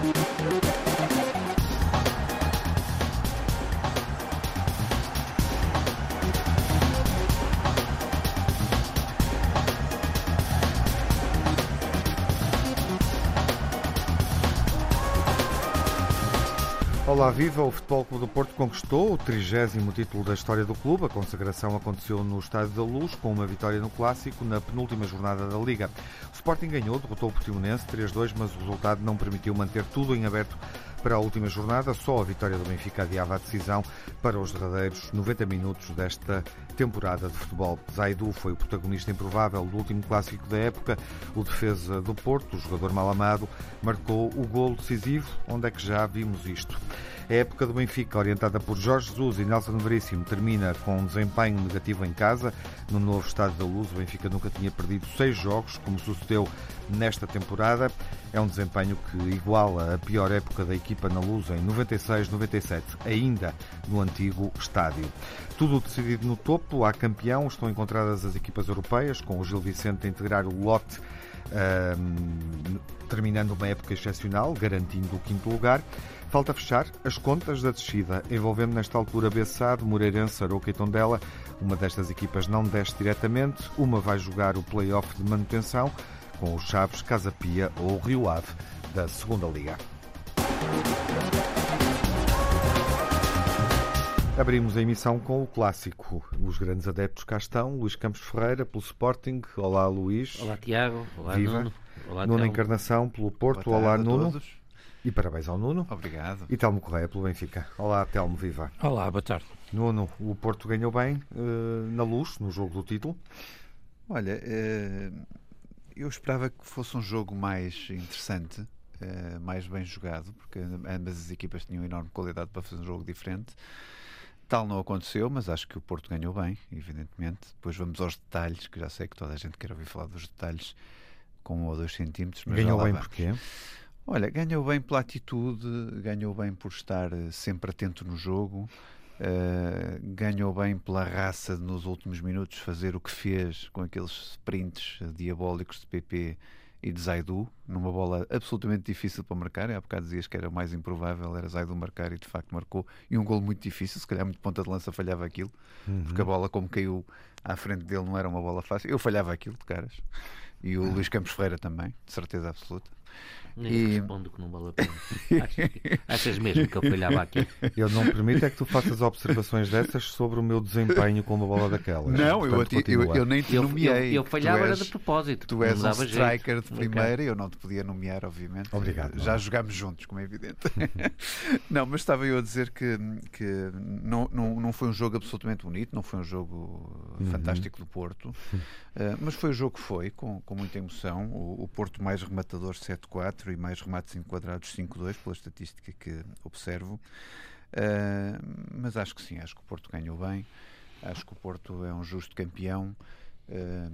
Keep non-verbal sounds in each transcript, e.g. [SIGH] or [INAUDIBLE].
Bye. Olá, viva! O Futebol Clube do Porto conquistou o trigésimo título da história do clube. A consagração aconteceu no Estádio da Luz, com uma vitória no Clássico na penúltima jornada da Liga. O Sporting ganhou, derrotou o Portimonense 3-2, mas o resultado não permitiu manter tudo em aberto para a última jornada. Só a vitória do Benfica adiava a decisão para os derradeiros 90 minutos desta temporada de futebol. Zaidu foi o protagonista improvável do último clássico da época. O defesa do Porto, o jogador mal amado, marcou o golo decisivo. Onde é que já vimos isto? A época do Benfica, orientada por Jorge Jesus e Nelson Veríssimo, termina com um desempenho negativo em casa. No novo Estádio da Luz, o Benfica nunca tinha perdido seis jogos, como sucedeu nesta temporada. É um desempenho que iguala a pior época da equipa na Luz em 96-97, ainda no antigo estádio. Tudo decidido no topo, há campeão, estão encontradas as equipas europeias, com o Gil Vicente a integrar o lote um, terminando uma época excepcional, garantindo o quinto lugar. Falta fechar as contas da descida, envolvendo nesta altura Bessado, Moreirense, Aroca e Tondela. Uma destas equipas não desce diretamente, uma vai jogar o play-off de manutenção com os Chaves, Casa Pia ou Rio Ave da Segunda Liga. Abrimos a emissão com o clássico. Os grandes adeptos cá estão. Luís Campos Ferreira, pelo Sporting. Olá, Luís. Olá, Tiago. Olá, Viva. Nuno. Olá, Nuno. Encarnação, pelo Porto. Olá, Nuno. todos. E parabéns ao Nuno. Obrigado. E Telmo Correia, pelo Benfica. Olá, Telmo, viva. Olá, boa tarde. Nuno, o Porto ganhou bem eh, na luz, no jogo do título. Olha, eh, eu esperava que fosse um jogo mais interessante, eh, mais bem jogado, porque ambas as equipas tinham enorme qualidade para fazer um jogo diferente. Tal não aconteceu, mas acho que o Porto ganhou bem, evidentemente. Depois vamos aos detalhes, que já sei que toda a gente quer ouvir falar dos detalhes com um ou dois centímetros. Mas ganhou bem vamos. porquê? Olha, ganhou bem pela atitude, ganhou bem por estar eh, sempre atento no jogo, eh, ganhou bem pela raça de, nos últimos minutos fazer o que fez com aqueles sprints diabólicos de PP e de Zaidu, numa bola absolutamente difícil para marcar. Há bocado dizias que era o mais improvável, era Zaidu marcar e de facto marcou. E um golo muito difícil, se calhar muito ponta de lança falhava aquilo, porque a bola, como caiu à frente dele, não era uma bola fácil. Eu falhava aquilo de caras. E o Luís Campos Ferreira também, de certeza absoluta. Nem E- respondo que não vale a pena. Achas, achas mesmo que eu falhava aqui? Eu não permito é que tu faças observações dessas sobre o meu desempenho com uma bola daquelas. Não, eu, Portanto, eu, eu, continua. nem te Eu, eu, nomeei. eu falhava tu era és, de propósito. Tu és um striker jeito. de primeira, eu não te podia nomear, obviamente. Obrigado, Já não. jogámos juntos, como é evidente. [LAUGHS] não, mas estava eu a dizer que, que não, não, não foi um jogo absolutamente bonito, não foi um jogo Uhum. fantástico do Porto, [LAUGHS] eh, mas foi o jogo que foi, com, com muita emoção. O, o Porto mais rematador 7-4 e mais remates enquadrados 5-2, pela estatística que observo. Eh, mas acho que sim, acho que o Porto ganhou bem. Acho que o Porto é um justo campeão. eh,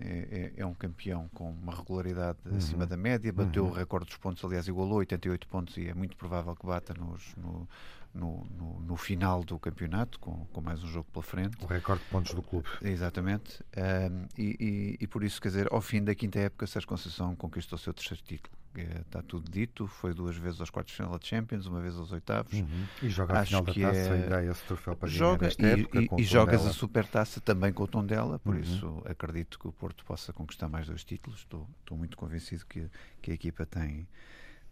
É, é- é um campeão com uma regularidade acima da média, bateu o recorde dos pontos, aliás, igualou 88 pontos e é muito provável que bata nos- no, no, no- no final do campeonato, com, com mais um jogo pela frente. O recorde de pontos do clube. Exatamente. E, e- e por isso, quer dizer, ao fim da quinta época, Sérgio Conceição conquistou o seu terceiro título. Eh, Está tudo dito. Foi duas vezes aos quartos de final da Champions, uma vez aos oitavos. E joga a Acho final da taça é- e dá esse troféu para Joga e, época. e- e jogas a supertaça também com o Tondela, por Uhum. isso acredito que o Porto possa conquistar mais dois títulos. Estou, estou muito convencido que, que a equipa tem,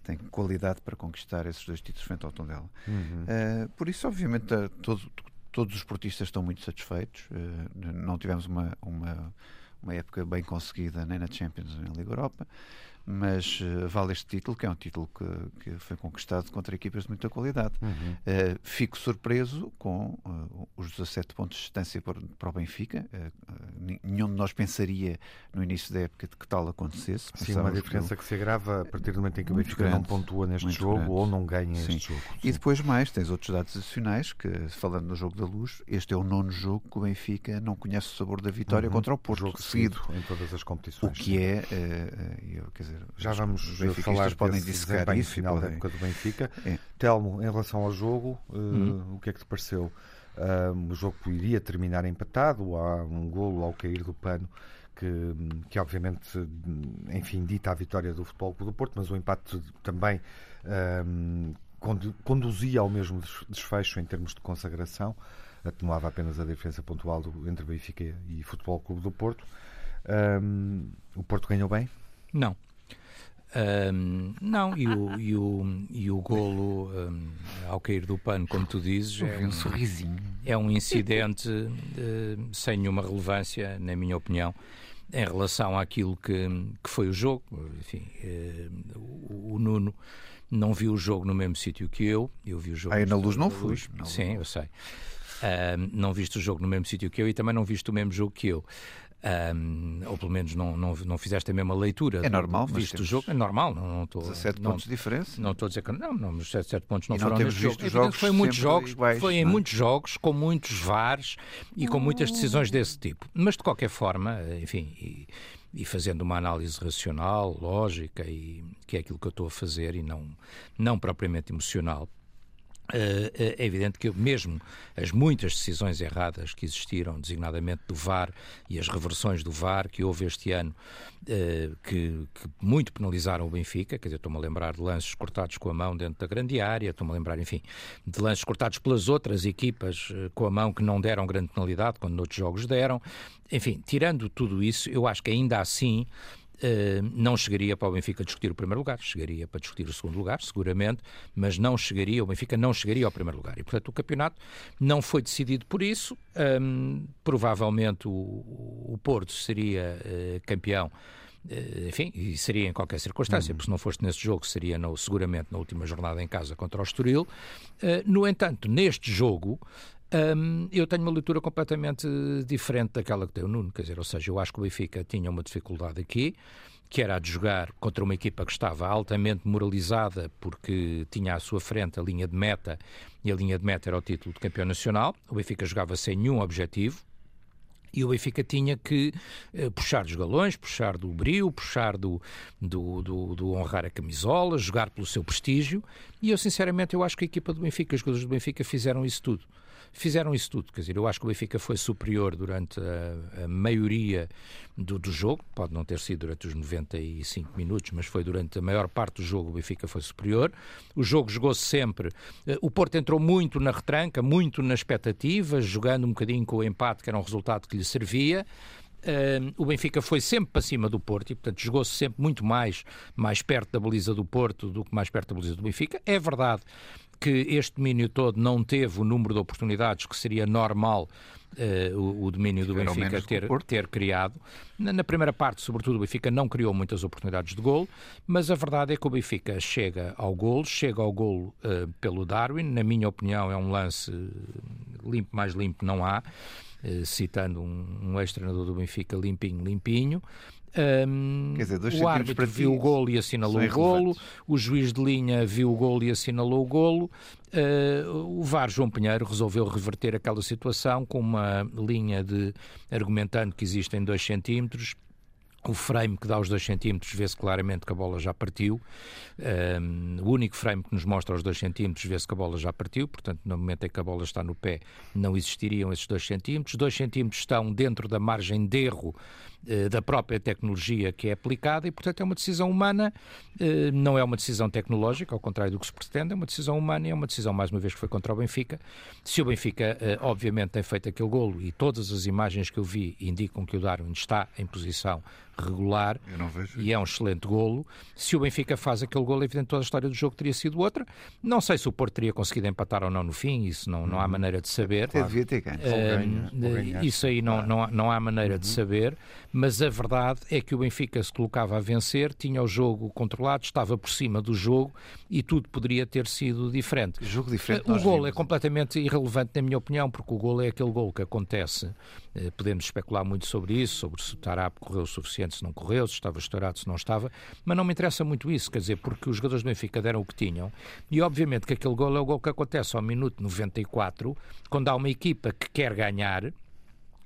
tem qualidade para conquistar esses dois títulos frente ao Tondela. Uhum. Uh, por isso, obviamente, uh, todo- todos os portistas estão muito satisfeitos. Uh, não tivemos uma, uma, uma época bem conseguida nem na Champions nem na Liga Europa, mas uh, vale este título, que é um título que, que foi conquistado contra equipas de muita qualidade. Uhum. Uh, fico surpreso com uh, os 17 pontos de distância para, para o Benfica. Nenhum de nós pensaria no início da época de que tal acontecesse. Sim, uma Pensávamos que diferença que se agrava a partir do momento em que o Benfica não grande, pontua neste jogo grande. ou não ganha Sim. este jogo. E depois mais, tens outros dados adicionais que, falando no jogo da luz, este é o nono jogo que o Benfica não conhece o sabor da vitória Uhum. contra o Porto, jogo seguido. em todas as O competições. que é, eh, eh, eu, quer dizer, Já os- vamos falar podem dissecar isso final da podem... época do Benfica. É. Telmo, em relação ao jogo, Uhum. o que é que te pareceu? Ah, o jogo iria terminar empatado, há um golo ao cair do pano que, que obviamente, enfim, dita a vitória do Futebol Clube do Porto, mas o empate também um, conduzia ao mesmo desfecho em termos de consagração, atenuava apenas a diferença pontual do, entre Benfica e Futebol Clube do Porto. Um, o Porto ganhou bem? Não. Um, não, e o, e o, e o golo um, ao cair do pano, como tu dizes, é um, sorrisinho. é um incidente uh, sem nenhuma relevância, na minha opinião, em relação àquilo que, que foi o jogo. Enfim, uh, o, o, Nuno não viu o jogo no mesmo sítio que eu. Eu vi o jogo. Aí na luz não fui. Sim, eu sei. Uh, não viste o jogo no mesmo sítio que eu e também não viste o mesmo jogo que eu. Um, ou pelo menos não, não, não fizeste a mesma leitura. É normal, mas visto o jogo, é normal. Não, não estou, 17 não, pontos de diferença. Não estou a dizer que não, não os 17 pontos não, e foram não neste jogo. Jogos foi muitos jogos, iguais, foi em é? muitos jogos, com muitos VARs e com muitas decisões desse tipo. Mas de qualquer forma, enfim, e, e fazendo uma análise racional, lógica, e que é aquilo que eu estou a fazer e não, não propriamente emocional, é evidente que mesmo as muitas decisões erradas que existiram, designadamente do VAR e as reversões do VAR que houve este ano, uh, que, que, muito penalizaram o Benfica, quer dizer, estou-me a lembrar de lances cortados com a mão dentro da grande área, estou-me a lembrar, enfim, de lances cortados pelas outras equipas com a mão que não deram grande penalidade, quando noutros jogos deram. Enfim, tirando tudo isso, eu acho que ainda assim Uh, não chegaria para o Benfica discutir o primeiro lugar, chegaria para discutir o segundo lugar, seguramente, mas não chegaria, o Benfica não chegaria ao primeiro lugar. E, portanto, o campeonato não foi decidido por isso. Um, provavelmente o, o, Porto seria uh, campeão. Uh, enfim, e seria em qualquer circunstância, uhum. porque se não foste nesse jogo, seria no, seguramente na última jornada em casa contra o Estoril. no entanto, neste jogo, um, eu tenho uma leitura completamente diferente daquela que tem o Nuno, quer dizer, ou seja, eu acho que o Benfica tinha uma dificuldade aqui, que era a de jogar contra uma equipa que estava altamente moralizada porque tinha à sua frente a linha de meta e a linha de meta era o título de campeão nacional. O Benfica jogava sem nenhum objetivo, e o Benfica tinha que uh, puxar dos galões, puxar do brio, puxar do, do, do, do, honrar a camisola, jogar pelo seu prestígio. E eu, sinceramente, eu acho que a equipa do Benfica, os jogadores do Benfica fizeram isso tudo fizeram isso tudo. Quer dizer, eu acho que o Benfica foi superior durante a, a maioria do, do, jogo, pode não ter sido durante os 95 minutos, mas foi durante a maior parte do jogo o Benfica foi superior. O jogo jogou-se sempre. Eh, o Porto entrou muito na retranca, muito na expectativa, jogando um bocadinho com o empate, que era um resultado que lhe servia. Uh, o Benfica foi sempre para cima do Porto e, portanto, jogou-se sempre muito mais, mais perto da baliza do Porto do que mais perto da baliza do Benfica. É verdade que este domínio todo não teve o número de oportunidades que seria normal uh, o, o, domínio do Benfica ter, ter criado. Na, na, primeira parte, sobretudo, o Benfica não criou muitas oportunidades de gol, mas a verdade é que o Benfica chega ao gol, chega ao gol uh, pelo Darwin. Na minha opinião, é um lance limpo, mais limpo não há. Uh, citando um, um ex-treinador do Benfica, limpinho, limpinho. Um, dizer, o árbitro viu o golo e assinalou o golo, o juiz de linha viu o golo e assinalou o golo. Uh, o VAR João Pinheiro resolveu reverter aquela situação com uma linha de argumentando que existem dois centímetros o frame que dá os 2 centímetros vê-se claramente que a bola já partiu. Um, o único frame que nos mostra os 2 centímetros vê-se que a bola já partiu, portanto, no momento em que a bola está no pé, não existiriam esses 2 centímetros. 2 centímetros estão dentro da margem de erro da própria tecnologia que é aplicada e, portanto, é uma decisão humana, uh, não é uma decisão tecnológica, ao contrário do que se pretende, é uma decisão humana e é uma decisão, mais uma vez, que foi contra o Benfica. Se o Benfica, uh, obviamente, tem feito aquele golo e todas as imagens que eu vi indicam que o Darwin está em posição regular e é um excelente golo. Se o Benfica faz aquele golo, evidente toda a história do jogo teria sido outra. Não sei se o Porto teria conseguido empatar ou não no fim, isso não, não há uhum. maneira de saber. Até devia ter ganho. Isso aí não, não, não há maneira uhum. de saber, mas a verdade é que o Benfica se colocava a vencer, tinha o jogo controlado, estava por cima do jogo e tudo poderia ter sido diferente. Jogo diferente. O golo é completamente irrelevante, na minha opinião, porque o golo é aquele golo que acontece. Uh, podemos especular muito sobre isso, sobre se o Tarap correu o suficiente suficiente, se não correu, se estava estourado, se não estava, mas não me interessa muito isso, quer dizer, porque os jogadores do Benfica deram o que tinham e obviamente que aquele gol é o gol que acontece ao minuto 94, quando há uma equipa que quer ganhar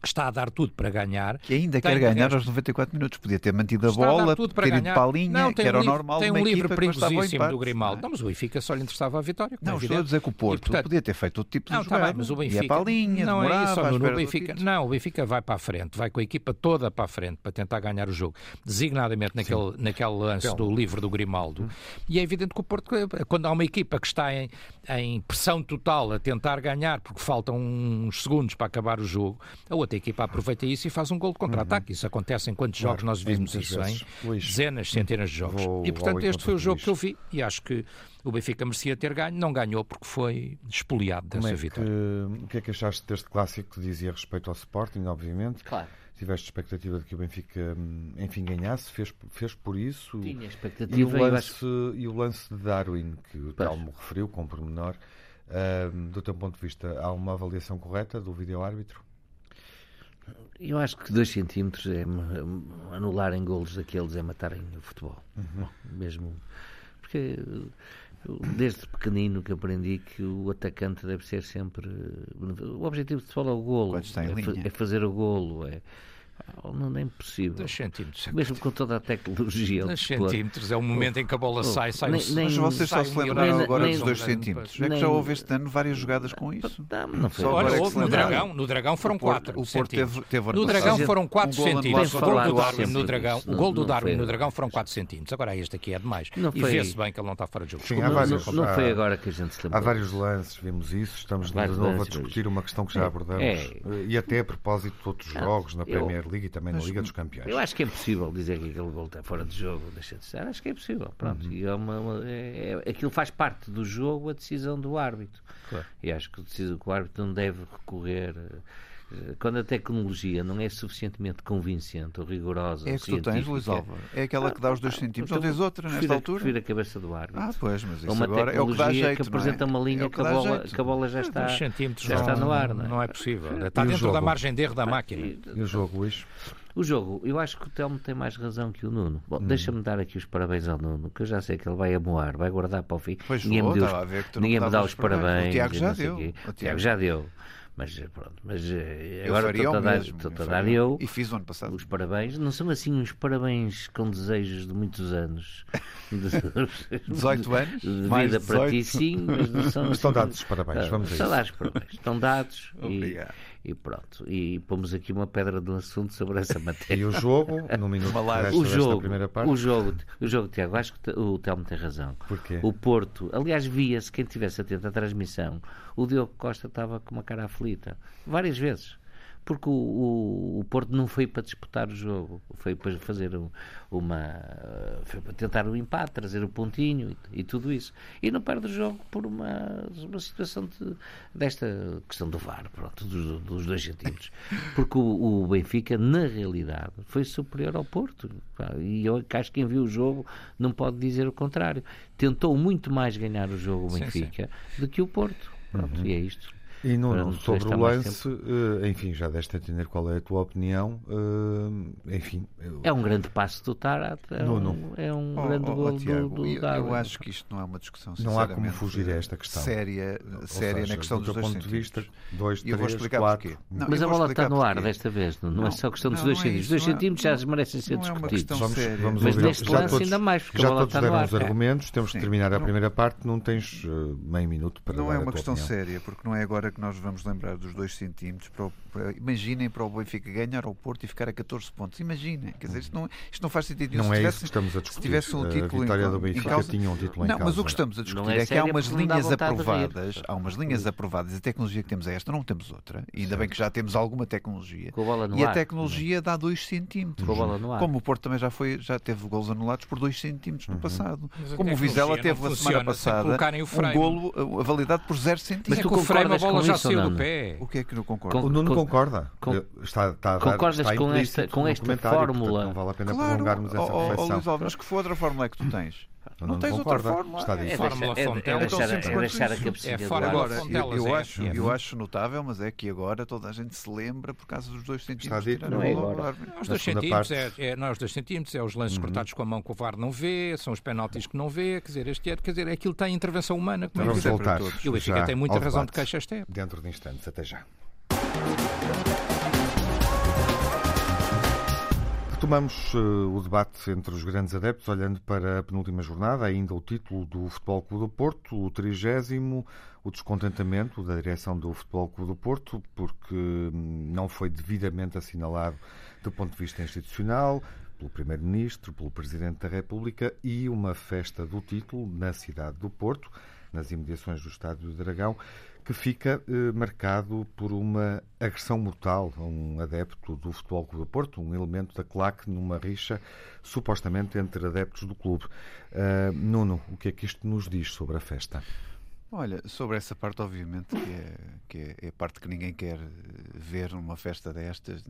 está a dar tudo para ganhar. Que ainda quer ganhar aos 94 minutos. Podia ter mantido a bola, ter ganhar. ido para a linha, não, que era um normal. Tem um livro perigosíssimo do Grimaldo. Não, mas o Benfica só lhe interessava a vitória. Não, é estou a dizer que o Porto e, portanto, podia ter feito outro tipo de não. Tá bem, mas o Benfica... Ia para a linha, não é isso, no, Benfica, não, o Benfica vai para a frente, vai com a equipa toda para a frente para tentar ganhar o jogo. Designadamente naquele, naquele lance do livro do Grimaldo. Hum. E é evidente que o Porto, quando há uma equipa que está em, em pressão total a tentar ganhar, porque faltam uns segundos para acabar o jogo, a outra equipa aproveita isso e faz um gol de contra-ataque. Uhum. Isso acontece em quantos claro, jogos nós vimos isso, em dezenas, centenas de jogos. Vou, e portanto este foi o jogo que eu vi e acho que o Benfica merecia ter ganho, não ganhou porque foi espoliado dessa é vitória. o que é que achaste deste clássico que dizia respeito ao Sporting, obviamente? Claro. Tiveste expectativa de que o Benfica, hum, enfim, ganhasse, fez, fez por isso. Tinha expectativa. E o lance, acho... e o lance de Darwin, que o Telmo referiu com pormenor, uh, do teu ponto de vista, há uma avaliação correta do vídeo-árbitro? Eu acho que 2 centímetros é anularem golos daqueles é matarem o futebol. Uhum. Mesmo. Porque desde pequenino que aprendi que o atacante deve ser sempre. O objetivo de futebol é o golo. É, é, fazer o golo. É, não é impossível. 2 centímetros. Mesmo com toda a tecnologia. 2 centímetros é o momento em que a bola sai, sai nem, nem, Mas vocês só se lembraram agora nem, dos 2 centímetros. É que já houve este ano várias jogadas com isso. Não, não foi. Olha, é houve no Dragão, no Dragão foram 4 O Porto teve, teve No Dragão foram 4 centímetros. O gol do Darwin no Dragão, o gol do Darwin no Dragão foram 4 centímetros. Agora este aqui é demais. E vê-se bem que ele não está fora de jogo. Sim, há vários, não, foi agora que a gente se lembrou. Há vários lances, vimos isso. Estamos de novo a discutir uma questão que já abordamos. E até a propósito de outros jogos na Premier League e também na Liga dos Campeões. Eu acho que é impossível dizer que aquele gol está fora de jogo, deixa de ser. Acho que é possível. Pronto. Uhum. E é uma, uma é, é, aquilo faz parte do jogo, a decisão do árbitro. Claro. E acho que, que o árbitro não deve recorrer. Eh, quando a tecnologia não é suficientemente convincente ou rigorosa. É que tu tens, Luís Álvaro. É aquela que dá os dois ah, centímetros. Não tens outra nesta altura? Prefiro a cabeça do árbitro. Ah, pois, mas isso uma agora é o que dá jeito. que apresenta é? uma linha é que, a bola, que, a bola, já está, já está no ar. Não é, não é possível. Está dentro da margem de erro da máquina. E o jogo, Luís? O jogo, eu acho que o Telmo tem mais razão que o Nuno. Bom, hum. deixa-me dar aqui os parabéns ao Nuno, que eu já sei que ele vai amoar, vai guardar para o fim. Pois ninguém vou, me, deu os, ninguém me dá os parabéns. O Tiago já deu. O Tiago já deu. Mas pronto, mas eh, agora estou a dar, estou a dar eu. E fiz o ano passado. Os parabéns. Não são assim uns parabéns com desejos de muitos anos. [LAUGHS] De, 18 anos? De vida para ti, sim, mas não são. Estão assim, dados os parabéns, vamos Estão dados os parabéns. Estão dados. Obrigado. E, e pronto. E pomos aqui uma pedra de um assunto sobre essa [LAUGHS] matéria. E o jogo, no [LAUGHS] minuto o jogo, primeira parte? O jogo, o jogo, Tiago, acho que o Telmo tem razão. Porquê? O Porto, aliás, via-se, quem estivesse atento à transmissão, o Diogo Costa estava com uma cara aflita. Várias vezes porque o, o, o, Porto não foi para disputar o jogo, foi para fazer uma. foi para tentar o empate, trazer o pontinho e, e tudo isso. E não perde o jogo por uma, uma situação de, desta questão do VAR, pronto, dos, dos dois centímetros. [LAUGHS] Porque o, o, Benfica, na realidade, foi superior ao Porto. E eu acho que quem viu o jogo não pode dizer o contrário. Tentou muito mais ganhar o jogo o Benfica sim, sim. do que o Porto. Pronto, uhum. e é isto. E no, sobre o lance, uh, enfim, já deste a entender qual é a tua opinião. Uh, enfim, eu... é um grande passo do Tarat, é, no, um, é um oh, grande oh, gol oh, Tiago, do, do eu, eu, acho que isto não é uma discussão Não há como fugir a esta questão. Séria, séria seja, na questão do dos dois ponto de vista, dois, três, eu vou explicar quatro. Porquê. Não, Mas a bola está no ar desta vez, não, não, é só questão dos dois é centímetros. Os dois centímetros já merecem ser discutidos. Vamos, Mas neste lance ainda mais, porque a bola está no ar. os argumentos, temos de terminar a primeira parte, não tens eh, meio minuto para Não é uma questão séria, porque não é agora que nós vamos lembrar dos 2 centímetros. Para, para, imaginem para o Benfica ganhar ao Porto e ficar a 14 pontos. Imaginem. Quer dizer, isto não, isto não faz sentido. Não se é tivesse, isso que estamos a discutir. Se tivesse um título a vitória em, do Benfica causa... tinha um título não, em causa. mas o que estamos a discutir é, é, que há umas linhas aprovadas. Há umas linhas aprovadas. A tecnologia que temos é esta, não temos outra. E ainda bem que já temos alguma tecnologia. e a tecnologia dá 2 centímetros. Como o Porto também já, foi, já teve golos anulados por 2 centímetros no uhum. passado. Como o Vizela teve a semana passada um golo validado por 0 centímetros. Mas tu frame a bola já saiu do pé. O que é que não concorda? o Nuno concorda. está, está concordas está com esta, com esta fórmula? não vale a pena claro, prolongarmos essa oh, reflexão. Oh, mas que outra fórmula é que tu tens? Não, não tens concorda. outra fórmula. Está é, fórmula é. É, é, deixar, é deixar a cabecinha é fora agora, eu, eu, acho, eu acho notável, mas é que agora toda a gente se lembra por causa dos dois centímetros. Está dito, não é agora. Os dois centímetros é, é, não, os dois centímetros é os lances uhum. cortados com a mão que o VAR não vê, são os penaltis que não vê, quer dizer, este é, quer dizer, aquilo tem intervenção humana. Como Vamos voltar. E o Benfica tem muita razão de queixa este Dentro de instantes, até já. Retomamos uh, o debate entre os grandes adeptos, olhando para a penúltima jornada, ainda o título do Futebol Clube do Porto, o trigésimo, o descontentamento da direção do Futebol Clube do Porto, porque hum, não foi devidamente assinalado do ponto de vista institucional, pelo Primeiro-Ministro, pelo Presidente da República e uma festa do título na cidade do Porto, nas imediações do Estádio do Dragão, que fica eh, marcado por uma agressão mortal a um adepto do Futebol Clube do Porto, um elemento da claque numa rixa supostamente entre adeptos do clube. Uh, Nuno, o que é que isto nos diz sobre a festa? Olha, sobre essa parte, obviamente, que é, que é, é a parte que ninguém quer ver numa festa destas.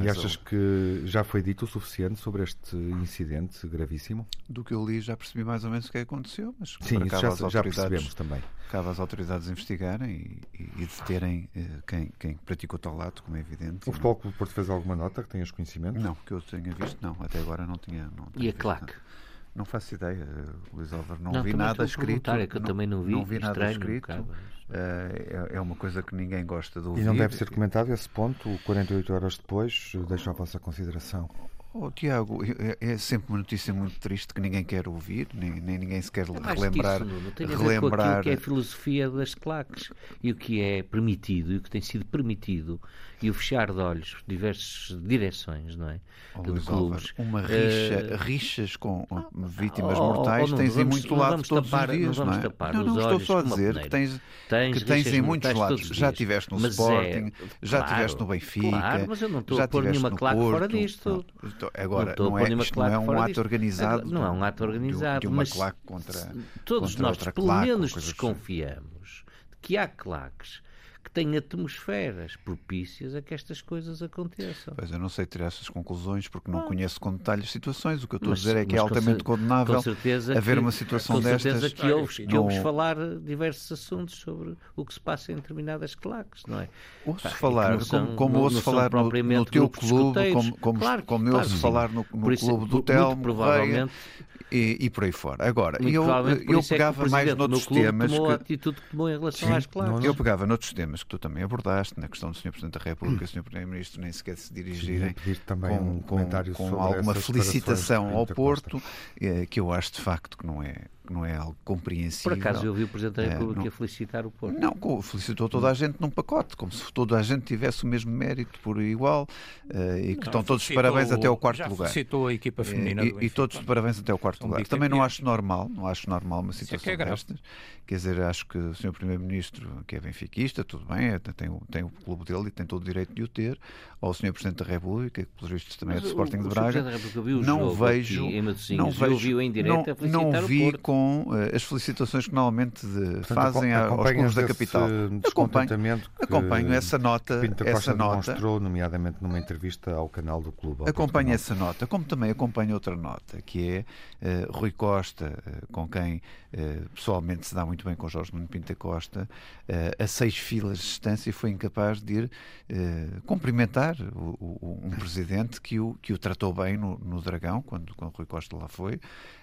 E achas ou... que já foi dito o suficiente sobre este incidente gravíssimo? Do que eu li, já percebi mais ou menos o que aconteceu, mas Sim, isso já, já percebemos também. Cabe às autoridades investigarem e, e, e deterem uh, quem, quem praticou tal ato, como é evidente. O Futebol Clube Porto fez alguma nota que tenhas conhecimento? Não, que eu tenha visto, não. Até agora não tinha. Não e a claque? Não faço ideia, Luís Álvaro. Não, não vi nada escrito. É que eu não, também não vi. Não vi nada escrito. Uh, é, é, uma coisa que ninguém gosta de ouvir. E não deve ser comentado esse ponto, 48 horas depois, deixo a vossa consideração. Oh, Tiago, é, é, sempre uma notícia muito triste que ninguém quer ouvir, nem, nem ninguém se quer é relembrar. Tem a ver relembrar... com que é a filosofia das claques e o que é permitido e o que tem sido permitido e o fechar de olhos diversas direções, não é? Oh, de clubes. Uma rixa, uh... rixas com vítimas oh, mortais oh, tens em muito lado todos tapar, os dias, não, não é? Tapar não, não estou só a dizer que tens, tens, que tens em muitos lados. Já estiveste no mas Sporting, é, já estiveste no Benfica, claro, mas eu não estou a pôr nenhuma claque fora disto. Agora, não, é, isto não é um ato organizado. Não é um ato organizado, de uma claque contra Todos nós, pelo menos, desconfiamos de que há claques que tem atmosferas propícias a que estas coisas aconteçam. Pois eu não sei tirar essas conclusões porque não ah. conheço com detalhes situações. O que eu estou mas, a dizer é que é altamente condenável com certeza haver que, uma situação com destas. Com certeza que ouves, que ouves falar diversos assuntos sobre o que se passa em determinadas claques, não é? Ouço Pá, falar, são, como, como ouço falar no, no teu clube, como, como, claro, como claro, ouço falar no, no isso, clube do Telmo, provavelmente e, e, por aí fora. Agora, eu, eu pegava é mais noutros temas. Tomou que... a atitude que tomou em relação Sim, às claques. Eu pegava noutros temas que tu também abordaste, na questão do Sr. Presidente da República e do Sr. Primeiro-Ministro nem sequer se dirigirem também com, um com, com alguma felicitação ao Porto, eh, que eu acho de facto que não é não é algo compreensível. Por acaso eu vi o Presidente da República é, não, felicitar o Porto. Não, felicitou toda a gente num pacote, como se toda a gente tivesse o mesmo mérito por igual uh, e que não, estão todos de parabéns até ao quarto lugar. Felicitou a equipa feminina. E, e, todos de parabéns até ao quarto lugar. Também não acho normal, não acho normal uma é situação é destas. Quer dizer, acho que o Sr. Primeiro-Ministro, que é benfiquista, tudo bem, é, tem, o, tem o clube dele e tem todo o direito de o ter, ou o Sr. Presidente da República, que pelos vistos também Mas é do Sporting o, de Braga. não vejo, não vejo, em direto não, não vi com uh, as felicitações que normalmente Portanto, fazem aos clubes da capital. Acompanho, acompanho essa nota, Pinto essa nota, demonstrou, nomeadamente numa entrevista ao canal do clube. Acompanho essa nota, como também acompanho outra nota, que é uh, Rui Costa, uh, com quem pessoalmente se dá muito bem com Jorge Nuno Pinta Costa, a seis filas de distância foi incapaz de ir cumprimentar o, o, um presidente que o, que o tratou bem no, no Dragão, quando, quando Rui Costa lá foi,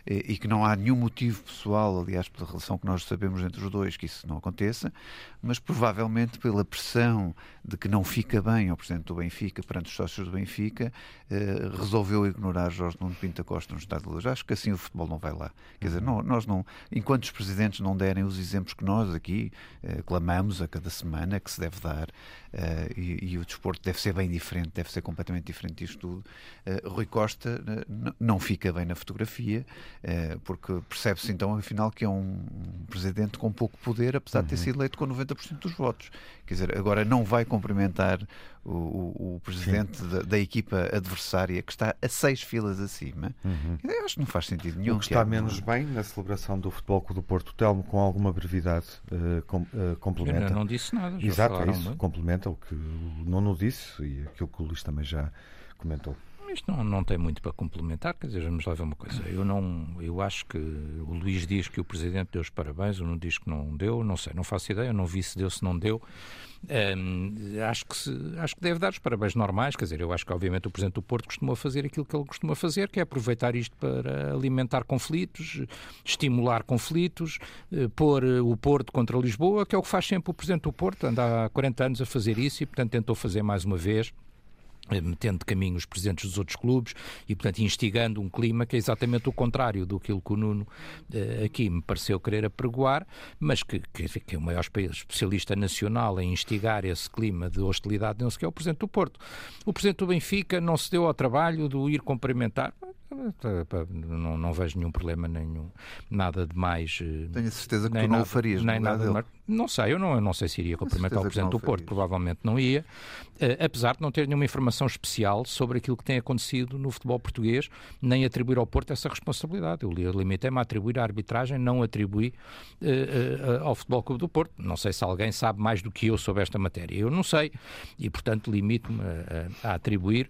e que não há nenhum motivo pessoal, aliás, pela relação que nós sabemos entre os dois, que isso não aconteça, mas provavelmente pela pressão de que não fica bem ao Presidente do Benfica perante os sócios do Benfica, eh, resolveu ignorar Jorge Nuno Pinta Costa no Estado de Luz. Acho que assim o futebol não vai lá. Quer dizer, não, nós não, enquanto os presidentes não derem os exemplos que nós aqui eh, clamamos a cada semana que se deve dar, eh, e, e, o desporto deve ser bem diferente, deve ser completamente diferente disto tudo, eh, Rui Costa eh, não fica bem na fotografia, eh, porque percebe-se então, afinal, que é um, presidente com pouco poder, apesar uhum. de ter uhum. sido eleito com 90% dos votos. Quer dizer, agora não vai cumprimentar o, o, o presidente da, da, equipa adversária que está a seis filas acima. Uhum. Eu acho que não faz sentido nenhum. O que está menos bem na celebração do Futebol Clube do Porto, Telmo, com alguma brevidade, uh, com, uh, complementa. Eu não disse nada. Exato, é isso. Complementa o que o Nono disse e aquilo que o Luís também já comentou. Isto não, não tem muito para complementar, quer dizer, vamos lá ver uma coisa. Eu não, eu acho que o Luís diz que o Presidente deu os parabéns, o não diz que não deu, não sei, não faço ideia, não vi se deu, se não deu. Acho, que se, acho que deve dar os parabéns normais, quer dizer, eu acho que obviamente o Presidente do Porto costuma fazer aquilo que ele costuma fazer, que é aproveitar isto para alimentar conflitos, estimular conflitos, eh, pôr o Porto contra Lisboa, que é o que faz sempre o Presidente do Porto, anda há 40 anos a fazer isso e, portanto, tentou fazer mais uma vez eh, metendo de caminho os presidentes dos outros clubes e, portanto, instigando um clima que é exatamente o contrário do que o Nuno uh, aqui me pareceu querer apregoar, mas que, que, que é o maior especialista nacional em instigar esse clima de hostilidade, não sei que é o Presidente do Porto. O Presidente do Benfica não se deu ao trabalho de ir cumprimentar. Não, não vejo nenhum problema, nenhum, nada de mais. Eh, Tenho a certeza que tu não nada, o farias, nem nada dele. Não sei, eu não, eu não sei se iria cumprimentar o Presidente do Porto, provavelmente não ia, uh, apesar de não ter nenhuma informação especial sobre aquilo que tem acontecido no futebol português, nem atribuir ao Porto essa responsabilidade. Eu limitei-me a atribuir a arbitragem, não atribuí uh, uh, ao Futebol Clube do Porto. Não sei se alguém sabe mais do que eu sobre esta matéria. Eu não sei, e portanto limito-me a, a, atribuir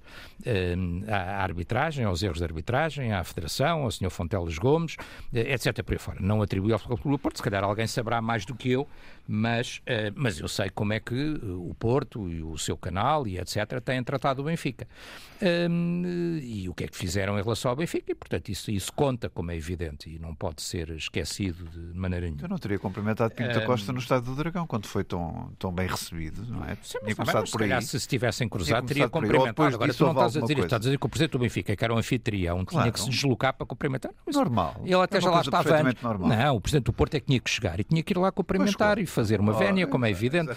à arbitragem, aos erros de arbitragem, à Federação, ao Sr. Fonteles Gomes, etc. por aí fora. Não atribuí ao Futebol Clube do Porto, se calhar alguém saberá mais do que eu mas, uh, mas eu sei como é que o Porto e o seu canal e etc. têm tratado o Benfica. Um, e o que é que fizeram em relação ao Benfica, e portanto isso, isso conta, como é evidente, e não pode ser esquecido de maneira nenhuma. Eu não teria cumprimentado Pinto da Costa no Estado do Dragão, quando foi tão, tão bem recebido, não é? Sim, mas, mas, por aí. se se tivessem cruzado, teria cumprimentado. Agora tu não estás a dizer estás a dizer que o Presidente do Benfica, que era um anfitrião, claro. tinha que se deslocar para cumprimentar. normal. Ele até é já lá estava antes. Normal. Não, o Presidente do Porto é que tinha que chegar e tinha que ir lá cumprimentar e fazer uma vénia, como é evidente.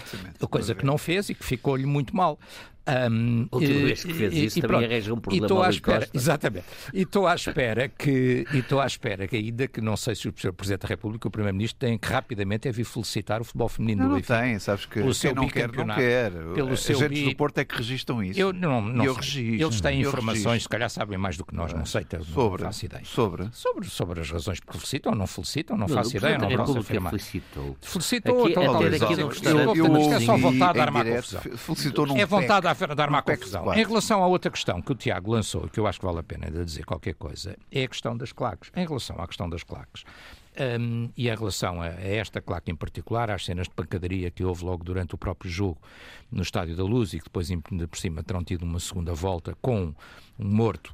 Coisa que não fez e que ficou-lhe muito mal. Um, Última vez que fez isso e, também arranjou um problema estou à espera, Exatamente. E estou à espera que, e estou à espera que ainda que não sei se o Presidente da República, o Primeiro-Ministro, tem que rapidamente é vir felicitar o futebol feminino não, do Benfica. Não tem, sabes que pelo seu não quer, não quer. Pelo seu Agentes bi... do Porto é que registram isso. Eu não, não eu registro, Eles têm informações, se calhar sabem mais do que nós, não sei, sobre, não faço ideia. Sobre? Sobre, sobre as razões que felicitam ou não felicitam, não, não faço ideia, não posso afirmar. Felicitou. Felicitou, aqui, então, até daqui no é só vontade de armar confusão. Felicitou num É vontade de armar confusão. Em relação à outra questão que o Tiago lançou, que eu acho que vale a pena ainda dizer qualquer coisa, é a questão das claques. Em relação à questão das claques, um, e em relação a, a, esta claque em particular, às cenas de pancadaria que houve logo durante o próprio jogo no Estádio da Luz e que depois, por cima, terão tido uma segunda volta com um morto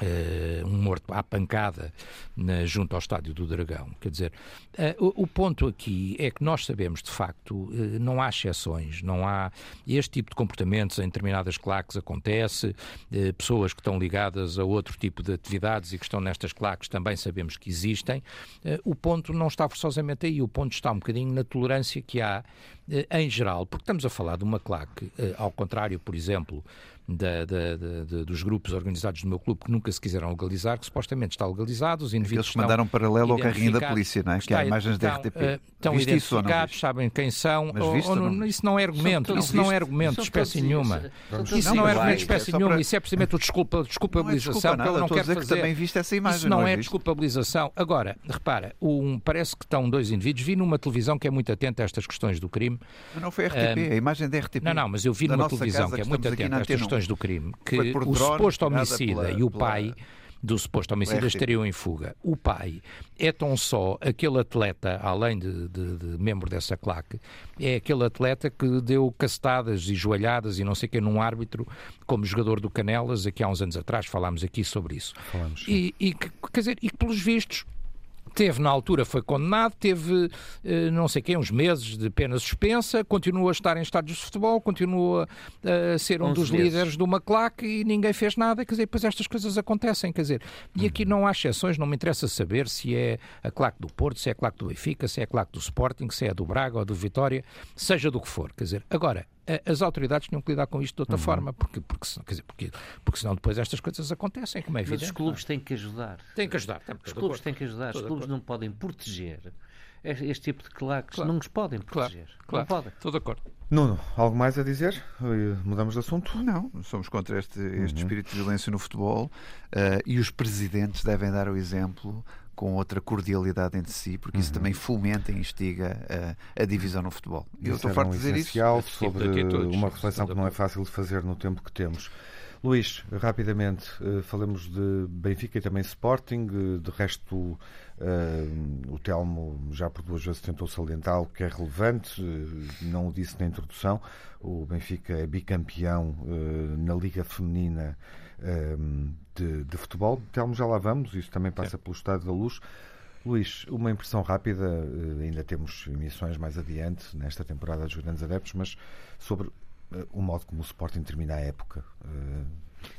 Uh, um morto à pancada na, junto ao estádio do Dragão. Quer dizer, uh, o, o, ponto aqui é que nós sabemos de facto, uh, não há exceções, não há este tipo de comportamentos em determinadas claques acontece, pessoas que estão ligadas a outro tipo de atividades e que estão nestas claques também sabemos que existem. o ponto não está forçosamente aí, o ponto está um bocadinho na tolerância que há em geral, porque estamos a falar de uma claque, ao contrário, por exemplo, da, da, da, dos grupos organizados do meu clube que nunca se quiseram legalizar, que supostamente está legalizado, os indivíduos Eles mandaram paralelo ao carrinho da polícia, não é? que há imagens da RTP. Uh, estão Viste identificados, sabem quem são. Ou, ou, não, isso não é argumento, isso não é argumento de espécie nenhuma. Isso não é argumento de espécie nenhuma, isso é precisamente desculpa, desculpabilização que ele não quer fazer. também viste essa imagem, isso não é desculpabilização. Agora, repara, um, parece que estão dois indivíduos, vi numa televisão que é muito atenta a estas questões do crime. Mas não foi a RTP, a imagem da RTP. Não, não, mas eu vi numa televisão que é muito atenta a estas questões do crime, que o suposto homicida pela, e o pai do suposto homicida estariam em fuga. O pai é tão só aquele atleta, além de, de, de, membro dessa claque, é aquele atleta que deu cacetadas e joelhadas e não sei o que num árbitro, como jogador do Canelas, aqui há uns anos atrás falámos aqui sobre isso. Falamos, e, e, quer dizer, e pelos vistos Teve, na altura, foi condenado, teve eh, não sei quê, uns meses de pena suspensa, continua a estar em estádios de futebol, continua a ser um dos meses. líderes de uma claque e ninguém fez nada. Quer dizer, depois estas coisas acontecem, quer dizer. E aqui não há exceções, não me interessa saber se é a claque do Porto, se é a claque do Benfica, se é a claque do Sporting, se é a do Braga ou do Vitória, seja do que for. Quer dizer, agora, as autoridades tinham que lidar com isto de outra uhum. forma, porque, porque, quer dizer, porque, porque senão depois estas coisas acontecem, como é evidente. Mas os clubes têm que ajudar. Têm que ajudar. Os clubes têm que ajudar. Os clubes não podem proteger este tipo de claques. Claro. Não nos podem proteger. Claro. Claro. Não podem. Estou de acordo. Nuno, algo mais a dizer? Mudamos de assunto? Não, somos contra este, este uhum. espírito de violência no futebol uh, e os presidentes devem dar o exemplo com outra cordialidade entre si, porque uhum. isso também fomenta e instiga a, a divisão no futebol. Eu estou farto de dizer isso. sobre uma reflexão que não é fácil de fazer no tempo que temos. Luís, rapidamente, uh, falamos de Benfica e também Sporting. Uh, de resto, uh, o Telmo já por duas vezes tentou salientar que é relevante, não o disse na introdução. O Benfica é bicampeão na Liga Feminina de, de futebol. Telmo, já lá vamos, isso também passa pelo Estado da Luz. Luís, uma impressão rápida, eh, ainda temos emissões mais adiante nesta temporada dos grandes adeptos, mas sobre o modo como o Sporting termina a época.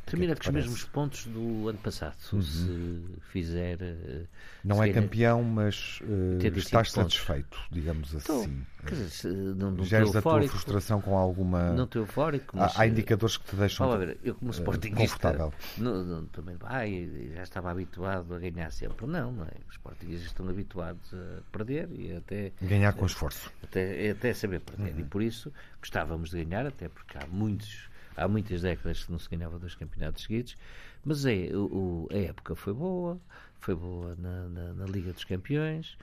Termina com os mesmos pontos do ano passado, uhum. se fizer. Eh, não se é campeão, mas uh, estás satisfeito, digamos assim. quer dizer, não, não Geres a tua frustração com alguma. Não estou eufórico. Mas, há, há, indicadores que te deixam. Ver, eu, como uh, confortável. Não, não, também ai, já estava habituado a ganhar sempre. Não, não é? Os Sportingistas estão habituados a perder e até. Ganhar com esforço. Até, até saber perder. Uhum. E por isso gostávamos de ganhar, até porque há muitos há muitas décadas que não se ganhava dois campeonatos seguidos, mas é, o, a época foi boa, foi boa na, na, na Liga dos Campeões,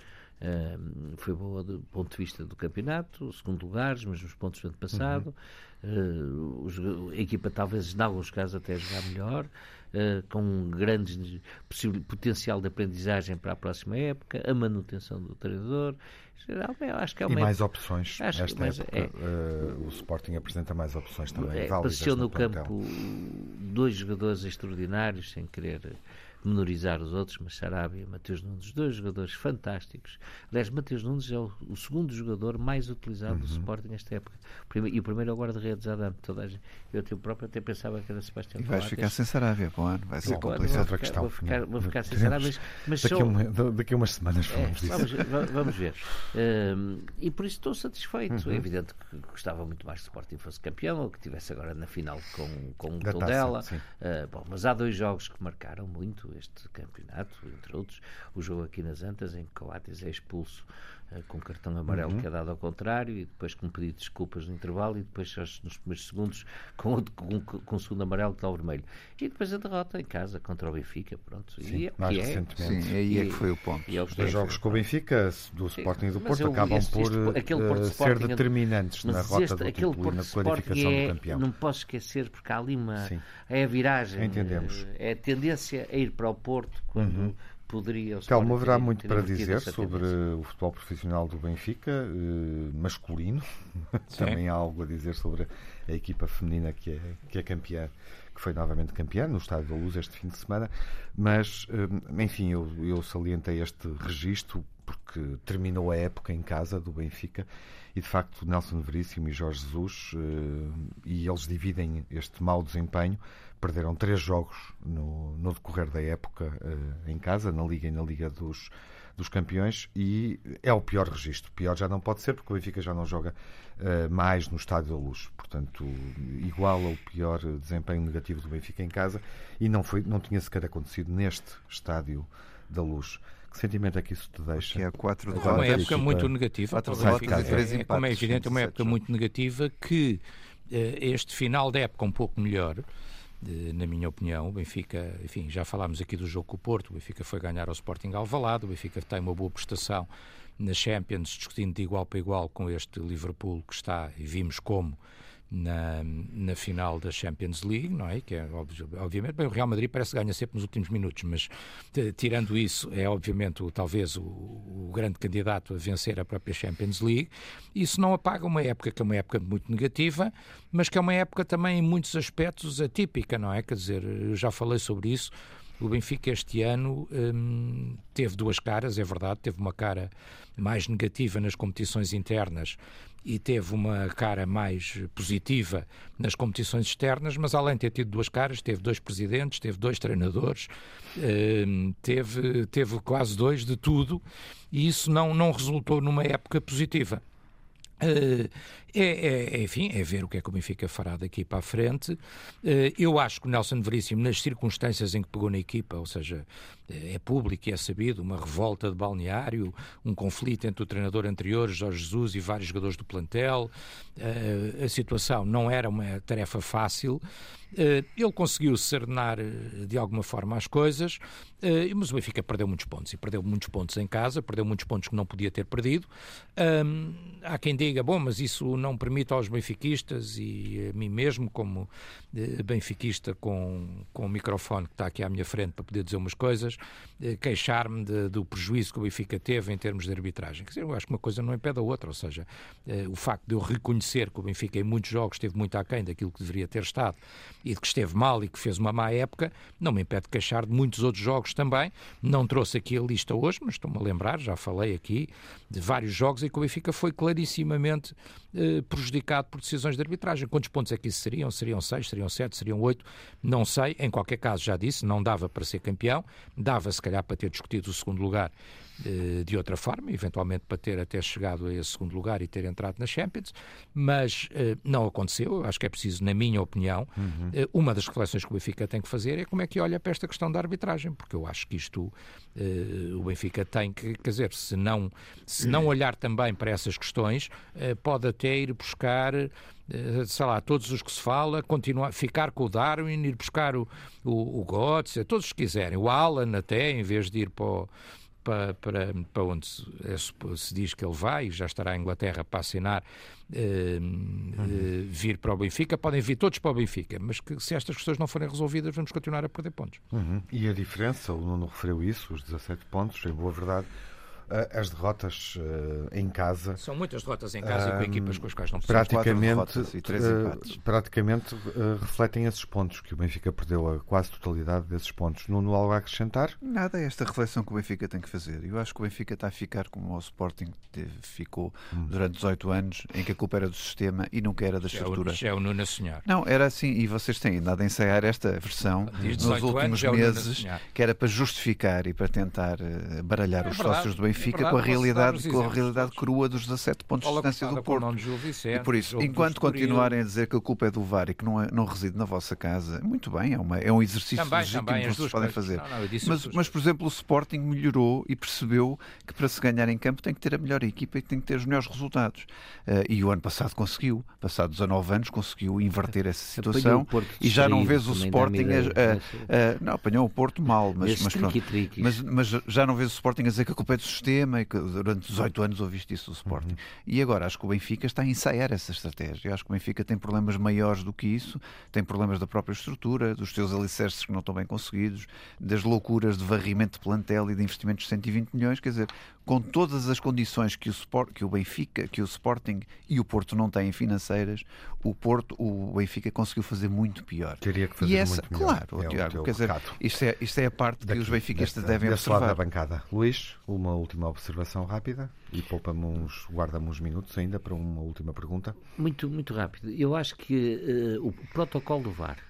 foi boa do ponto de vista do campeonato, segundo lugares, mas nos pontos do ano passado. Uhum. Uh, os, a equipa, talvez, em alguns casos, até jogar melhor, uh, com um grande potencial de aprendizagem para a próxima época, a manutenção do treinador. Acho que é uma e mais opções. Acho Esta época, é, uh, o Sporting apresenta mais opções também. É, apareceu no, no campo dois jogadores extraordinários, sem querer menorizar os outros, mas Sarabia, Mateus Nunes, dois jogadores fantásticos. Aliás, Mateus Nunes é o, o segundo jogador mais utilizado uhum. do Sporting nesta época. E o primeiro é o guarda-redes Adam. Toda a gente, eu teu próprio até pensava que era Sebastião E vais ficar sem Sarabia para o ano, vai ser complicado. Outra questão. Vou ficar, vou ficar sem Sarabia, mas, mas daqui, só... uma, daqui a umas semanas falamos é, disso. Vamos, vamos ver. Um, e por isso estou satisfeito. Uhum. É evidente que gostava muito mais que o Sporting fosse campeão ou que estivesse agora na final com, com o Tondela. Uh, bom, mas há dois jogos que marcaram muito este campeonato, entre outros, o jogo aqui nas Antas, em que Coates é expulso com cartão amarelo uhum. que é dado ao contrário, e depois com pedido de desculpas no intervalo, e depois nos primeiros segundos com, com, com o segundo amarelo que dá o vermelho. E depois a derrota em casa contra o Benfica, pronto. Sim, e é, mais é. recentemente. Sim, aí é que foi o ponto. E Os dois jogos com o Benfica, do Sporting e do Porto, acabam este, por este, uh, ser determinantes na rota este, do título e na qualificação é, do campeão. Não posso esquecer, porque há ali uma... Sim. É a viragem. Entendemos. É a tendência a ir para o Porto quando... Uhum poderia. Calma, haverá muito para dizer sobre o futebol profissional do Benfica, eh, masculino. [LAUGHS] Também há algo a dizer sobre a equipa feminina que é, que é campeã, que foi novamente campeã no Estádio da Luz este fim de semana. Mas, eh, enfim, eu, eu salientei este registro porque terminou a época em casa do Benfica e de facto Nelson Veríssimo e Jorge Jesus eh, e eles dividem este mau desempenho perderam três jogos no, no decorrer da época uh, em casa, na Liga e na Liga dos, dos Campeões, e é o pior registro. Pior já não pode ser, porque o Benfica já não joga uh, mais no Estádio da Luz. Portanto, igual ao pior desempenho negativo do Benfica em casa, e não, foi, não tinha sequer acontecido neste Estádio da Luz. Que sentimento é que isso te deixa? Que é quatro é uma época muito negativa. Quatro é, é, como é evidente, é uma época muito negativa que uh, este final da época um pouco melhor na minha opinião. O Benfica, enfim, já falámos aqui do jogo com o Porto, o Benfica foi ganhar ao Sporting Alvalade, o Benfica tem uma boa prestação na Champions, discutindo de igual para igual com este Liverpool que está, e vimos como, na, na final da Champions League, não é? Que é obviamente, bem, o Real Madrid parece que ganha sempre nos últimos minutos, mas tirando isso, é obviamente o, talvez o, o, grande candidato a vencer a própria Champions League. Isso não apaga uma época que é uma época muito negativa, mas que é uma época também em muitos aspectos atípica, não é? Quer dizer, eu já falei sobre isso. O Benfica este ano hum, teve duas caras, é verdade, teve uma cara mais negativa nas competições internas e teve uma cara mais positiva nas competições externas, mas além de ter tido duas caras, teve dois presidentes, teve dois treinadores, hum, teve, teve quase dois de tudo, e isso não, não resultou numa época positiva. Uh, é, é, enfim, é ver o que é que o Benfica fará daqui para a frente. Uh, eu acho que o Nelson Veríssimo, nas circunstâncias em que pegou na equipa, ou seja, é público e é sabido, uma revolta de balneário, um conflito entre o treinador anterior, Jorge Jesus, e vários jogadores do plantel, a situação não era uma tarefa fácil. Uh, ele conseguiu serenar de alguma forma as coisas, mas o Benfica perdeu muitos pontos, e perdeu muitos pontos em casa, perdeu muitos pontos que não podia ter perdido. há quem diga, bom, mas isso não permite aos benfiquistas e a mim mesmo, como eh, benfiquista com, com o microfone que está aqui à minha frente para poder dizer umas coisas, eh, queixar-me do prejuízo que o Benfica teve em termos de arbitragem. Quer dizer, eu acho que uma coisa não impede a outra, ou seja, eh, o facto de eu reconhecer que o Benfica em muitos jogos esteve muito aquém daquilo que deveria ter estado e de que esteve mal e que fez uma má época, não me impede de queixar de muitos outros jogos também. Não trouxe aqui a lista hoje, mas estou-me a lembrar, já falei aqui de vários jogos em que o Benfica foi clarissimamente eh, prejudicado por decisões de arbitragem. Quantos pontos é que isso seriam? Seriam seis, seriam sete, seriam oito? Não sei. Em qualquer caso, já disse, não dava para ser campeão, dava se calhar para ter discutido o segundo lugar eh, de outra forma, eventualmente para ter até chegado a esse segundo lugar e ter entrado na Champions, mas uh, não aconteceu. Acho que é preciso, na minha opinião, uhum. uh, uma das reflexões que o Benfica tem que fazer é como é que olha para esta questão da arbitragem, porque eu acho que isto uh, o Benfica tem que, quer dizer, se não, se não [CLEARS THROAT] olhar também para essas questões, pode até ir buscar sei lá, todos os que se fala, continuar, ficar com o Darwin, ir buscar o, o, o Götze, todos os que quiserem, o Alan até, em vez de ir para o, para, para, para onde se, é, se, diz que ele vai, já estará em Inglaterra para assinar, eh, uhum. eh, vir para o Benfica, podem vir todos para o Benfica, mas que se estas questões não forem resolvidas, vamos continuar a perder pontos. Uhum. E a diferença, o Nuno referiu isso, os 17 pontos, em boa verdade, as derrotas uh, em casa. São muitas derrotas em casa uh, e com equipas com as quais não praticamente, e três uh, praticamente refletem esses pontos que o Benfica perdeu a quase totalidade desses pontos. Não algo a acrescentar? Nada, é esta reflexão que o Benfica tem que fazer. Eu acho que o Benfica está a ficar como o Sporting ficou hum. durante 18 anos, em que a culpa era do sistema e nunca era da estrutura. É o Nuno Senhor. Não, era assim, e vocês têm andado a ensaiar esta versão nos últimos anos, meses, que era para justificar e para tentar baralhar é os verdade. sócios do Benfica fica com a realidade, com a realidade crua dos 17 pontos de distância do Porto. Vicente, e por isso, enquanto continuarem a dizer que a culpa é do VAR e que não, é, não reside na vossa casa, muito bem, é, uma, é um exercício também, legítimo também, que vocês podem fazer. Não, não, mas, mas, por exemplo, o Sporting melhorou e percebeu que para se ganhar em campo tem que ter a melhor equipa e tem que ter os melhores resultados. Uh, e o ano passado conseguiu, passados 19 anos, conseguiu inverter essa situação e já não vês o Sporting a, a, a, não, apanhou o Porto mal, mas, mas, mas, mas já não vês o Sporting a dizer que a culpa é do sistema sistema, e que durante 18 anos ouviste isso do Sporting. Uhum. E agora acho que o Benfica está a ensaiar essa estratégia. Eu acho que o Benfica tem problemas maiores do que isso, tem problemas da própria estrutura, dos seus alicerces que não estão bem conseguidos, das loucuras de varrimento de plantel e de investimentos de 120 milhões. Quer dizer, com todas as condições que o, Sport, que o Benfica, que o Sporting e o Porto não têm financeiras, o Porto, o Benfica conseguiu fazer muito pior. Teria que fazer e essa, muito melhor. Claro, é Tiago, quer dizer, isto é, isto é a parte Daqui, que os benfiquistas devem observar. Lado da bancada. Luís, uma última observação rápida e poupa-nos, guarda-me uns minutos ainda para uma última pergunta. Muito, muito rápido. Eu acho que uh, o protocolo do VAR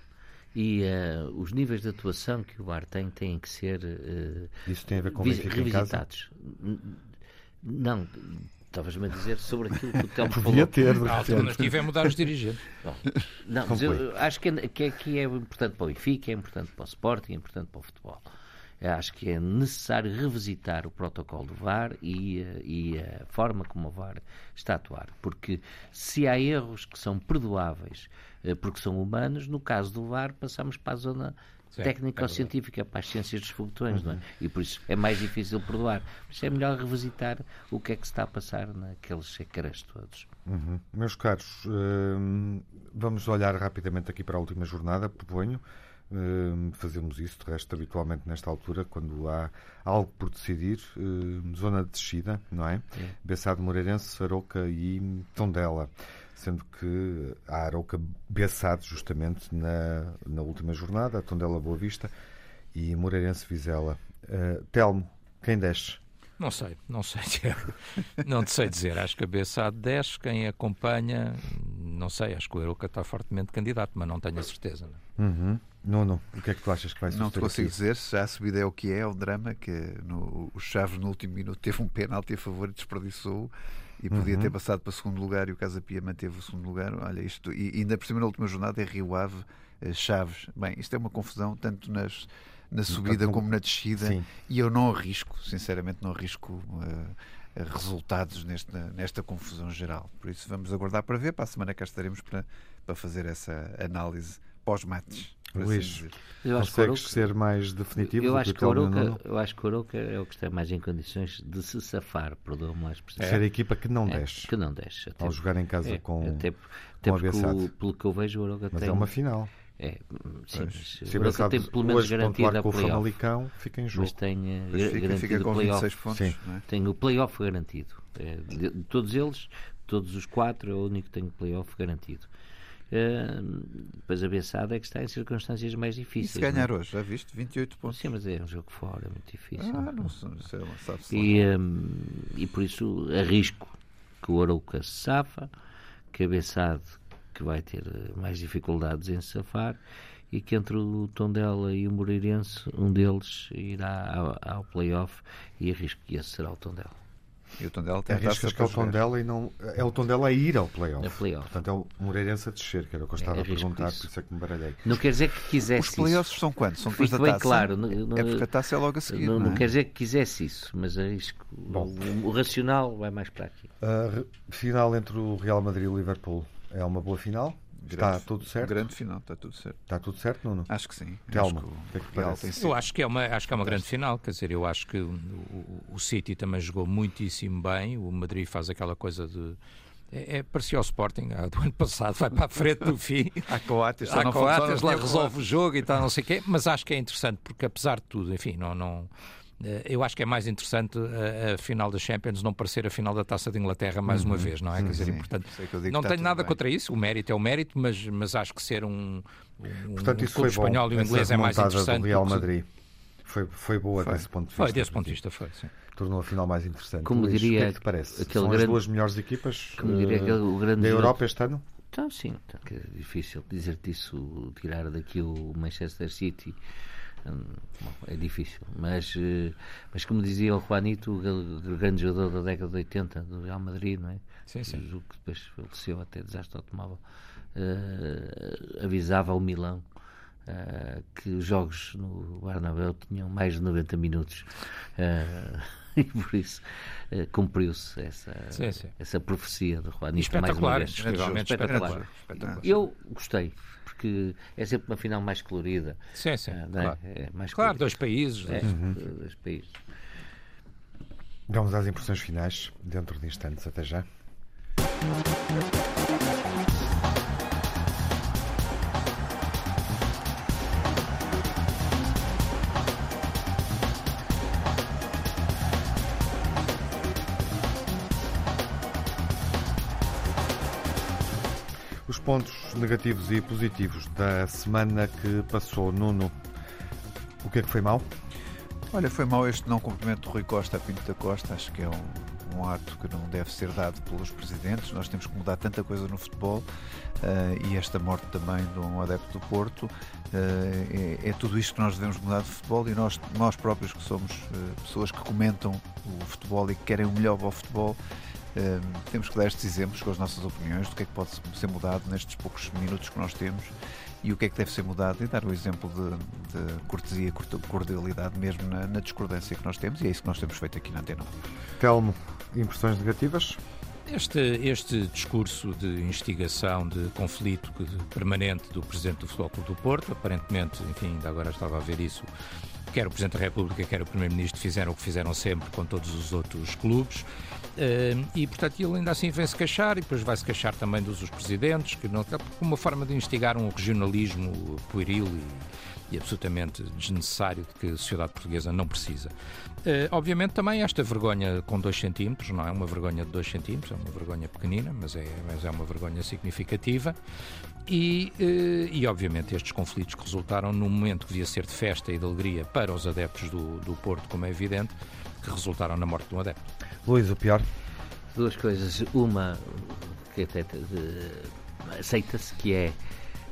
e uh, os níveis de atuação que o VAR tem têm que ser uh, Isso tem a ver com revisitados. Não, estavas-me a dizer sobre aquilo que o Telmo [LAUGHS] falou. Podia ter, a alternativa é mudar os dirigentes. [LAUGHS] Bom, não, mas eu acho que, é, que, é, que é importante para o Benfica, é importante para o Sporting, é importante para o futebol. Eu acho que é necessário revisitar o protocolo do VAR e, eh, e a forma como o VAR está a atuar. Porque se há erros que são perdoáveis porque são humanos, no caso do VAR passamos para a zona técnica ou é científica para as ciências dos foguetões, uhum. não é? E por isso é mais difícil perdoar. Por isso é melhor revisitar o que é que se está a passar naqueles ecrãs todos. Uhum. Meus caros, hum, vamos olhar rapidamente aqui para a última jornada, proponho. Hum, fazemos isso, de resto, habitualmente nesta altura, quando há algo por decidir, hum, zona de descida, não é? é. Bessado Moreirense, Aroca e Tondela sendo que a Arouca Bessade justamente na, na última jornada, a Tondela Boa Vista e Moreirense Vizela. Uh, Telmo, quem desce? Não sei, não sei, [LAUGHS] Não te sei dizer. Acho que a Bessade desce, quem acompanha, não sei, acho que o Arouca está fortemente candidato, mas não tenho a certeza. Não, é? uhum. não, não. O que é que tu achas que vai suceder? Não te consigo aqui? dizer se já a subida é o que é, é o drama, que no, o Chaves no último minuto teve um pênalti a favor e desperdiçou e podia uhum. ter passado para o segundo lugar e o Casa Pia manteve o segundo lugar. Olha, isto, e ainda por cima na última jornada é Rio Ave, eh, Chaves. Bem, isto é uma confusão tanto nas, na subida como na descida Sim. e eu não arrisco, sinceramente, não arrisco. Uh, resultados nesta, nesta confusão geral. Por isso vamos aguardar para ver. Para a semana cá estaremos para, para fazer essa análise pós-mates. Luís, eu acho consegues que ser mais definitivo eu acho que, o Aroca, Eu acho que o Aroca é o que está mais em condições de se safar, perdoa-me a expressão. Ser a equipa que não é, desce. Que não desce. Até, Ao jogar em casa é, com, até, até com porque, pelo que eu vejo, o Aroca mas tem... é uma final. É, sim, mas o Aroca tem pelo menos garantida a play-off. O Famalicão fica em jogo. Mas tem uh, fica, garantido fica com play-off. Pontos, é? Tem o play-off garantido. É, de, de, todos eles, todos os quatro, é o único que tem o play-off garantido. Uh, depois a Bessada é que está em circunstâncias mais difíceis. E se ganhar hoje, já viste? 28 pontos. Sim, mas é um jogo fora, é muito difícil. Ah, não, sei, e, um, e por isso arrisco que o Arouca se safa, cabeçado que vai ter mais dificuldades em safar e que entre o Tondela e o Moreirense, um deles irá ao, ao play-off e arrisco que esse será o Tondela. E o Tondela tem Arriscas que é o Tondela e não. É o Tondela a ir ao play-off. A play Portanto, é o Moreirense a descer, que era o que eu estava é, a perguntar, isso. por isso é que me baralhei. Não quer dizer que quisesse Os play-offs são quando? São depois da taça? claro. é porque a taça é logo a seguir. Não, não, não é? quer dizer que quisesse isso, mas arrisco. Bom. O, o racional vai mais para aqui. A final entre o Real Madrid e o Liverpool é uma boa final? Grande, está tudo certo? Grande final, está tudo certo. Está tudo certo, Nuno? Acho que sim. Telmo, que é que parece? Eu acho que é uma, acho que é uma grande final, quer dizer, eu acho que o, o, o City também jogou muitíssimo bem, o Madrid faz aquela coisa de é, é parecia ao Sporting do ano passado, vai para a frente do fim. [LAUGHS] Há coates, há coates lá resolve o jogo e tal, não sei o quê, mas acho que é interessante porque apesar de tudo, enfim, não, não eu acho que é mais interessante a, a, final da Champions não parecer a final da Taça de Inglaterra mais uhum. uma vez, não é? Quer dizer, sim, portanto, não tenho nada bem. contra isso, o mérito é o mérito, mas, mas acho que ser um, um, portanto, isso um foi espanhol bom, e o inglês é mais interessante. Do Real Madrid. Foi, foi boa foi. desse ponto de vista. Foi, desse ponto de vista, foi, sim. Tornou a final mais interessante. Como Luís, diria, o que é que parece? São grande, as duas melhores equipas como diria, uh, aquele, grande da Europa este ano? Então, sim, então, é difícil dizer-te isso, tirar daqui o Manchester City bom, é difícil, mas, eh, mas como dizia o Juanito, o grande jogador da década de 80 do Real Madrid, não é? Sim, sim. O que depois faleceu até desastre automóvel, uh, avisava ao Milão uh, que os jogos no Bernabéu tinham mais de 90 minutos. Uh, [LAUGHS] e por isso uh, cumpriu-se essa, sim, sim. essa profecia de Juanito. Espetacular, mais uma vez. espetacular. espetacular. Eu gostei, porque é sempre uma final mais colorida. Sim, sim. Uh, claro. É? é mais claro, dois países. É, uhum. dois países. Vamos às impressões finais, dentro de instantes. Até já. pontos negativos e positivos da semana que passou. Nuno, o que é que foi mal? Olha, foi mal este não cumprimento do Rui Costa a Pinto da Costa. Acho que é um, um ato que não deve ser dado pelos presidentes. Nós temos que mudar tanta coisa no futebol uh, e esta morte também de um adepto do Porto. Uh, é, é, tudo isto que nós devemos mudar de futebol e nós, nós próprios que somos uh, pessoas que comentam o futebol e que querem o melhor para o futebol temos que dar estes exemplos com as nossas opiniões do que é que pode ser mudado nestes poucos minutos que nós temos e o que é que deve ser mudado e dar o exemplo de, de cortesia cordialidade mesmo na, na, discordância que nós temos e é isso que nós temos feito aqui na Antena. Telmo, impressões negativas? Este, este discurso de instigação, de conflito permanente do Presidente do Futebol Clube do Porto, aparentemente, enfim, ainda agora estava a ver isso, quer o Presidente da República, quer o Primeiro-Ministro fizeram o que fizeram sempre com todos os outros clubes. Uh, e, portanto, ele ainda assim vem-se queixar e depois vai-se queixar também dos presidentes, que não, uma forma de instigar um regionalismo pueril e, e absolutamente desnecessário de que a sociedade portuguesa não precisa. Uh, obviamente também esta vergonha com 2 centímetros, não é uma vergonha de 2 centímetros, é uma vergonha pequenina, mas é, mas é uma vergonha significativa. E, uh, e obviamente estes conflitos que resultaram num momento que devia ser de festa e de alegria para os adeptos do, do Porto, como é evidente, que resultaram na morte de um adepto. Luís, o pior? Duas coisas. Uma que até aceita-se que é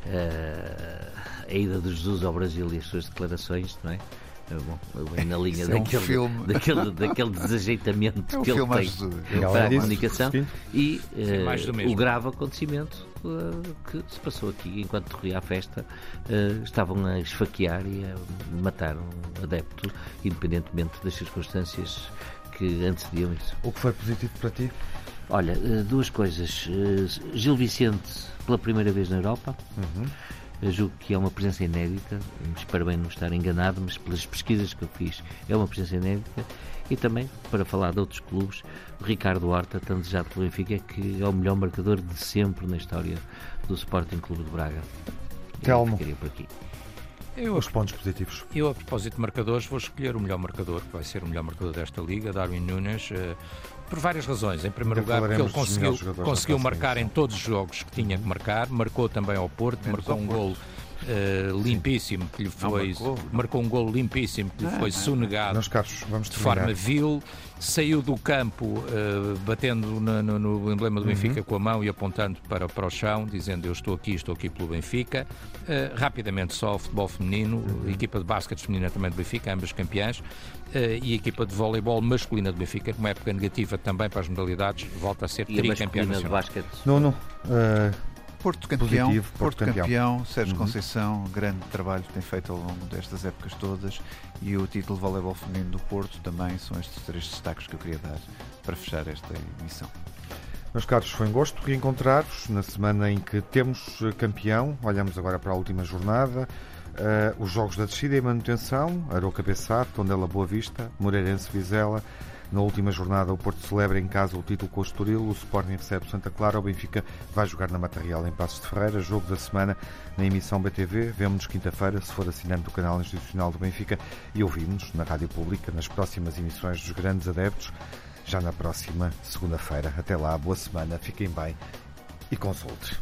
uh, a ida de Jesus ao Brasil e as suas declarações, não é? É bom, na linha é daquele, um filme... daquele, daquele desajeitamento é um que ele tem para a comunicação e uh, o grave acontecimento uh, que se passou aqui enquanto corria a festa uh, estavam a esfaquear e a matar um adepto independentemente das circunstâncias que antecediam isso. O que foi positivo para ti? Olha, duas coisas. Gil Vicente pela primeira vez na Europa. Uhum eu julgo que é uma presença inédita, espero bem não estar enganado, mas pelas pesquisas que eu fiz, é uma presença inédita. E também, para falar de outros clubes, o Ricardo Horta, tanto desejado pelo Benfica, que é o melhor marcador de sempre na história do Sporting Clube de Braga. Telmo. Eu por aqui. Eu, Os pontos positivos. Eu, a propósito de marcadores, vou escolher o melhor marcador, que vai ser o melhor marcador desta liga, Darwin Nunes. Uh, por várias razões. Em primeiro lugar, porque ele conseguiu, conseguiu marcar em todos os jogos que tinha que marcar, marcou também ao Porto, Menos marcou ao um Porto. gol uh, limpíssimo que lhe foi. Não, marcou. marcou. um gol limpíssimo que lhe foi sonegado Meus caros, vamos de forma vil. Saiu do campo uh, batendo no, no, no, emblema do uhum. Benfica com a mão e apontando para, para o chão, dizendo eu estou aqui, estou aqui pelo Benfica. Uh, rapidamente só o futebol feminino, uhum. equipa de basquete feminina também do Benfica, ambas campeãs, e equipa de voleibol masculina do Benfica, com uma época negativa também para as modalidades, volta a ser tricampeã nacional. De basquete? Não, não. Porto campeão, Positivo, Porto, Porto campeão. campeão, Sérgio uhum. Conceição, grande trabalho que tem feito ao longo destas épocas todas e o título de voleibol feminino do Porto também são estes três destaques que eu queria dar para fechar esta emissão. Meus caros, foi um gosto reencontrar-vos na semana em que temos campeão. Olhamos agora para a última jornada. Uh, os jogos da descida e manutenção, Aroca Bessar, Tondela Boa Vista, Moreirense Vizela, na última jornada, o Porto celebra em casa o título com o Estoril, o Sporting recebe o Santa Clara, o Benfica vai jogar na Mata Real em Passos de Ferreira, jogo da semana na emissão BTV. Vemo-nos quinta-feira, se for assinante do canal institucional do Benfica, e ouvimos na Rádio Pública nas próximas emissões dos grandes adeptos, já na próxima segunda-feira. Até lá, boa semana, fiquem bem e consulte.